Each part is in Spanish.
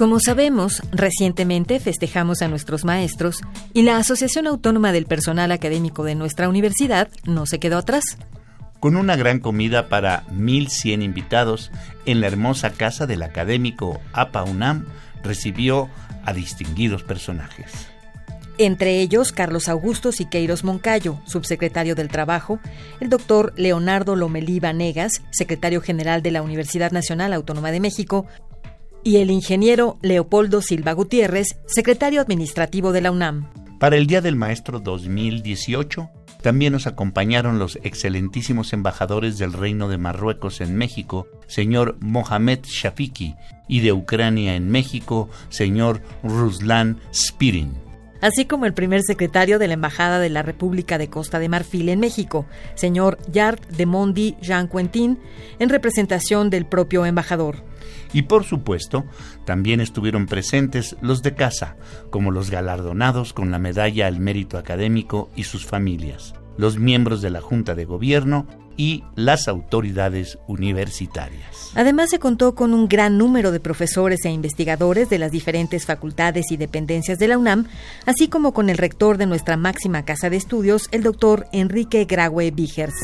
Como sabemos, recientemente festejamos a nuestros maestros y la Asociación Autónoma del Personal Académico de nuestra universidad no se quedó atrás. Con una gran comida para 1.100 invitados en la hermosa casa del académico APA UNAM, recibió a distinguidos personajes. Entre ellos, Carlos Augusto Siqueiros Moncayo, subsecretario del Trabajo, el doctor Leonardo Lomelí Vanegas, secretario general de la Universidad Nacional Autónoma de México, y el ingeniero Leopoldo Silva Gutiérrez, secretario administrativo de la UNAM. Para el Día del Maestro 2018, también nos acompañaron los excelentísimos embajadores del Reino de Marruecos en México, señor Mohamed Shafiki, y de Ucrania en México, señor Ruslan Spirin así como el primer secretario de la Embajada de la República de Costa de Marfil en México, señor Yard de Mondi Jean Quentin, en representación del propio embajador. Y por supuesto, también estuvieron presentes los de casa, como los galardonados con la medalla al mérito académico y sus familias, los miembros de la Junta de Gobierno y las autoridades universitarias. Además se contó con un gran número de profesores e investigadores de las diferentes facultades y dependencias de la UNAM, así como con el rector de nuestra máxima casa de estudios, el doctor Enrique Graue Vigers.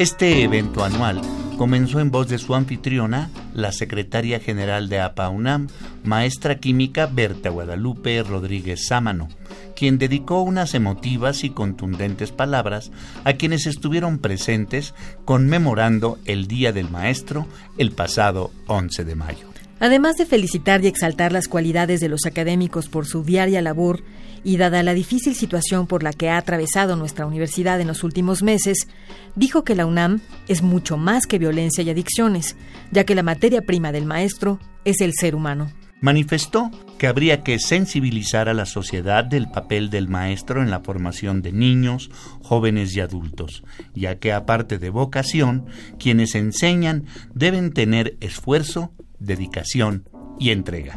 Este evento anual comenzó en voz de su anfitriona, la secretaria general de APAUNAM, maestra química Berta Guadalupe Rodríguez Sámano, quien dedicó unas emotivas y contundentes palabras a quienes estuvieron presentes conmemorando el Día del Maestro el pasado 11 de mayo. Además de felicitar y exaltar las cualidades de los académicos por su diaria labor y dada la difícil situación por la que ha atravesado nuestra universidad en los últimos meses, dijo que la UNAM es mucho más que violencia y adicciones, ya que la materia prima del maestro es el ser humano. Manifestó que habría que sensibilizar a la sociedad del papel del maestro en la formación de niños, jóvenes y adultos, ya que aparte de vocación, quienes enseñan deben tener esfuerzo, dedicación y entrega.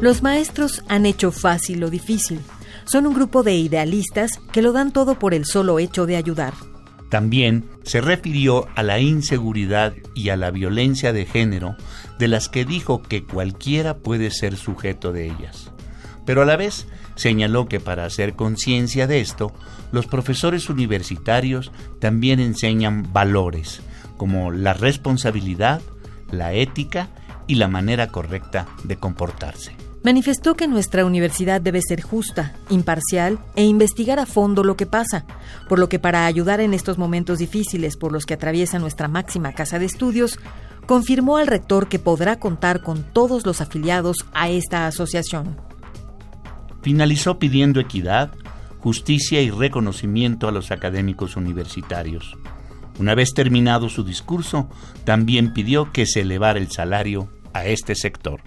Los maestros han hecho fácil lo difícil. Son un grupo de idealistas que lo dan todo por el solo hecho de ayudar. También se refirió a la inseguridad y a la violencia de género de las que dijo que cualquiera puede ser sujeto de ellas. Pero a la vez señaló que para hacer conciencia de esto, los profesores universitarios también enseñan valores como la responsabilidad, la ética y la manera correcta de comportarse. Manifestó que nuestra universidad debe ser justa, imparcial e investigar a fondo lo que pasa, por lo que para ayudar en estos momentos difíciles por los que atraviesa nuestra máxima casa de estudios, confirmó al rector que podrá contar con todos los afiliados a esta asociación. Finalizó pidiendo equidad, justicia y reconocimiento a los académicos universitarios. Una vez terminado su discurso, también pidió que se elevara el salario a este sector.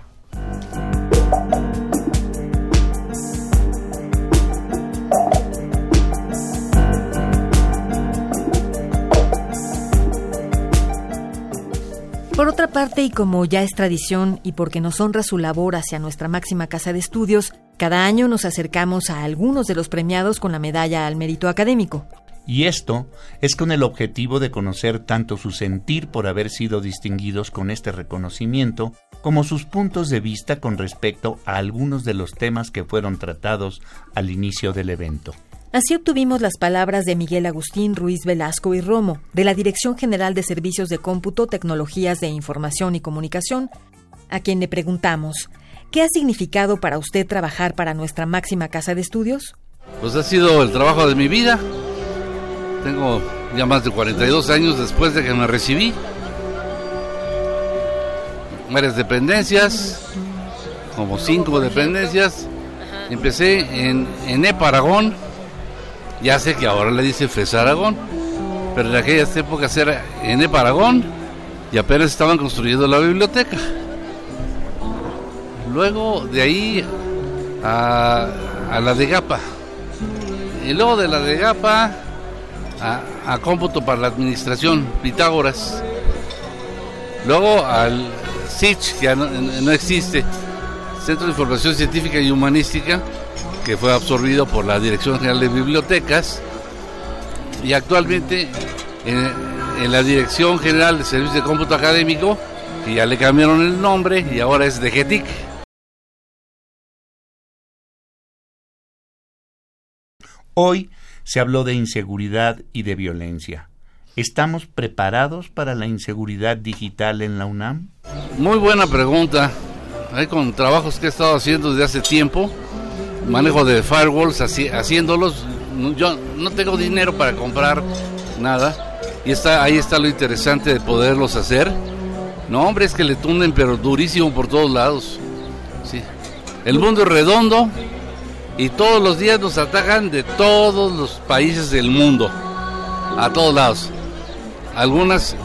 Por otra parte, y como ya es tradición y porque nos honra su labor hacia nuestra máxima casa de estudios, cada año nos acercamos a algunos de los premiados con la medalla al mérito académico. Y esto es con el objetivo de conocer tanto su sentir por haber sido distinguidos con este reconocimiento, como sus puntos de vista con respecto a algunos de los temas que fueron tratados al inicio del evento. Así obtuvimos las palabras de Miguel Agustín Ruiz Velasco y Romo, de la Dirección General de Servicios de Cómputo, Tecnologías de Información y Comunicación, a quien le preguntamos, ¿qué ha significado para usted trabajar para nuestra máxima casa de estudios? Pues ha sido el trabajo de mi vida. Tengo ya más de 42 años después de que me recibí. varias dependencias, como cinco dependencias. Empecé en, en EPA Aragón, ya sé que ahora le dice FES Aragón, pero en aquellas épocas era en EPA Aragón y apenas estaban construyendo la biblioteca. Luego de ahí a, la de GAPA. Y luego de la de GAPA a, a cómputo para la administración, Pitágoras. Luego al SICH, que no, no existe, Centro de Información Científica y Humanística, que fue absorbido por la Dirección General de Bibliotecas. Y actualmente en, en la Dirección General de Servicios de Cómputo Académico, que ya le cambiaron el nombre y ahora es de GETIC. Hoy se habló de inseguridad y de violencia. ¿Estamos preparados para la inseguridad digital en la UNAM? Muy buena pregunta. Hay con trabajos que he estado haciendo desde hace tiempo, manejo de firewalls, así, haciéndolos. Yo no tengo dinero para comprar nada y está ahí está lo interesante de poderlos hacer. No, hombre, es que le tunden pero durísimo por todos lados. Sí. El mundo es redondo y todos los días nos atacan de todos los países del mundo, a todos lados. Algunas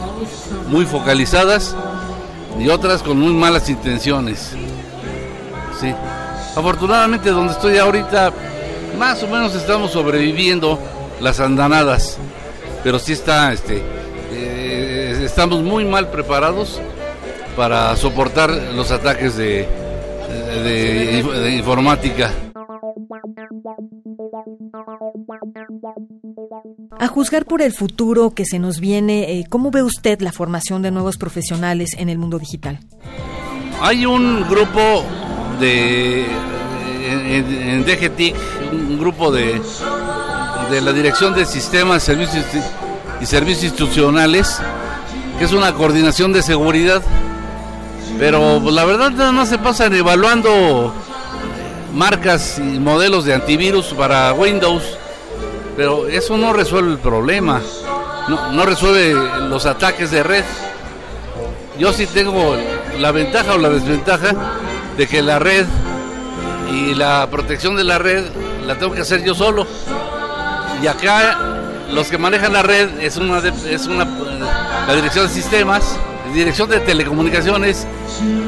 muy focalizadas y otras con muy malas intenciones. Sí. Afortunadamente donde estoy ahorita, más o menos estamos sobreviviendo las andanadas, pero sí está, este, eh, estamos muy mal preparados para soportar los ataques de, de, informática. A juzgar por el futuro que se nos viene, eh, ¿cómo ve usted la formación de nuevos profesionales en el mundo digital? Hay un grupo de en, DGTIC, un grupo de, de la Dirección de Sistemas Servicios y Servicios Institucionales, que es una coordinación de seguridad, pero pues, la verdad más se pasan evaluando marcas y modelos de antivirus para Windows, pero eso no resuelve el problema, no, no, resuelve los ataques de red. Yo sí tengo la ventaja o la desventaja de que la red y la protección de la red la tengo que hacer yo solo. Y acá los que manejan la red es una, es una la dirección de sistemas, dirección de telecomunicaciones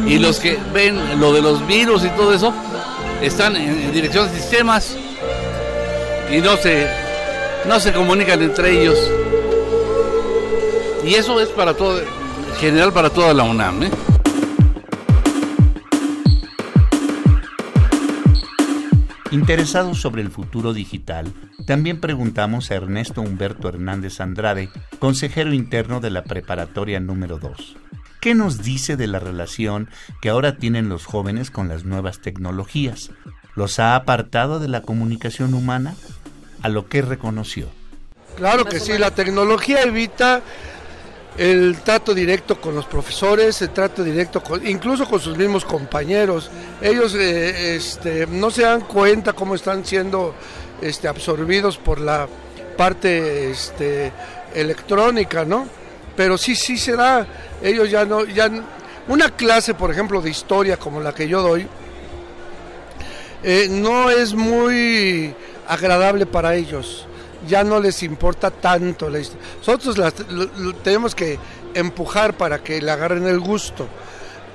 y los que ven lo de los virus y todo eso están en, en dirección de sistemas y no se, no se comunican entre ellos. Y eso es para todo, general para toda la UNAM. ¿eh? Interesados sobre el futuro digital, también preguntamos a Ernesto Humberto Hernández Andrade, consejero interno de la preparatoria número 2. ¿Qué nos dice de la relación que ahora tienen los jóvenes con las nuevas tecnologías? ¿Los ha apartado de la comunicación humana? A lo que reconoció. Claro que sí, la tecnología evita el trato directo con los profesores, el trato directo con, incluso con sus mismos compañeros. Ellos eh, este, no se dan cuenta cómo están siendo este, absorbidos por la parte este, electrónica, ¿no? Pero sí, sí se da. Ellos ya no, ya una clase, por ejemplo, de historia como la que yo doy, eh, no es muy agradable para ellos ya no les importa tanto la historia. Nosotros las, tenemos que empujar para que le agarren el gusto.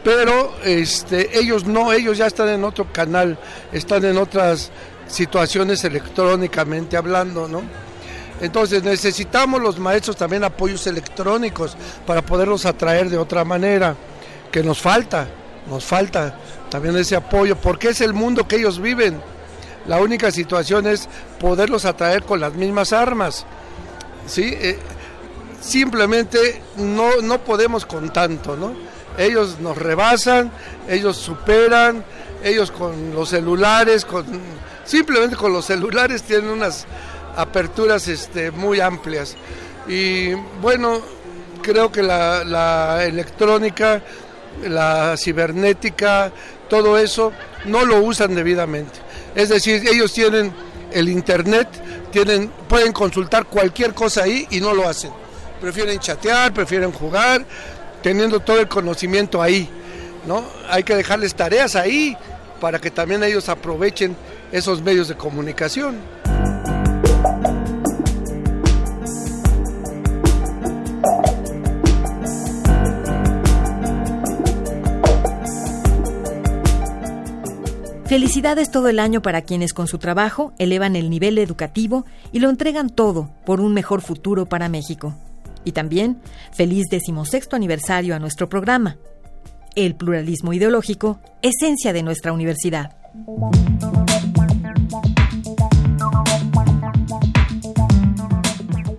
Pero este, ellos no, ellos ya están en otro canal, están en otras situaciones electrónicamente hablando, ¿no? Entonces necesitamos los maestros también apoyos electrónicos para poderlos atraer de otra manera, que nos falta, nos falta también ese apoyo, porque es el mundo que ellos viven. La única situación es poderlos atraer con las mismas armas. ¿sí? Eh, simplemente no, no podemos con tanto, ¿no? Ellos nos rebasan, ellos superan, ellos con los celulares, con simplemente con los celulares tienen unas aperturas este, muy amplias. Y bueno, creo que la, la electrónica, la cibernética, todo eso, no lo usan debidamente. Es decir, ellos tienen el internet, tienen, pueden consultar cualquier cosa ahí y no lo hacen. Prefieren chatear, prefieren jugar, teniendo todo el conocimiento ahí. ¿no? Hay que dejarles tareas ahí para que también ellos aprovechen esos medios de comunicación. Felicidades todo el año para quienes con su trabajo elevan el nivel educativo y lo entregan todo por un mejor futuro para México. Y también feliz decimosexto aniversario a nuestro programa. El pluralismo ideológico, esencia de nuestra universidad.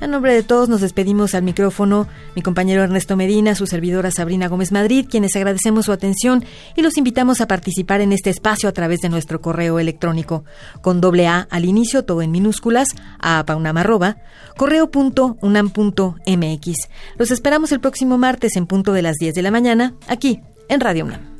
A nombre de todos nos despedimos al micrófono mi compañero Ernesto Medina, su servidora Sabrina Gómez Madrid, quienes agradecemos su atención y los invitamos a participar en este espacio a través de nuestro correo electrónico con doble A al inicio, todo en minúsculas, a paunamarroba, correo.unam.mx. Los esperamos el próximo martes en punto de las 10 de la mañana, aquí en Radio UNAM.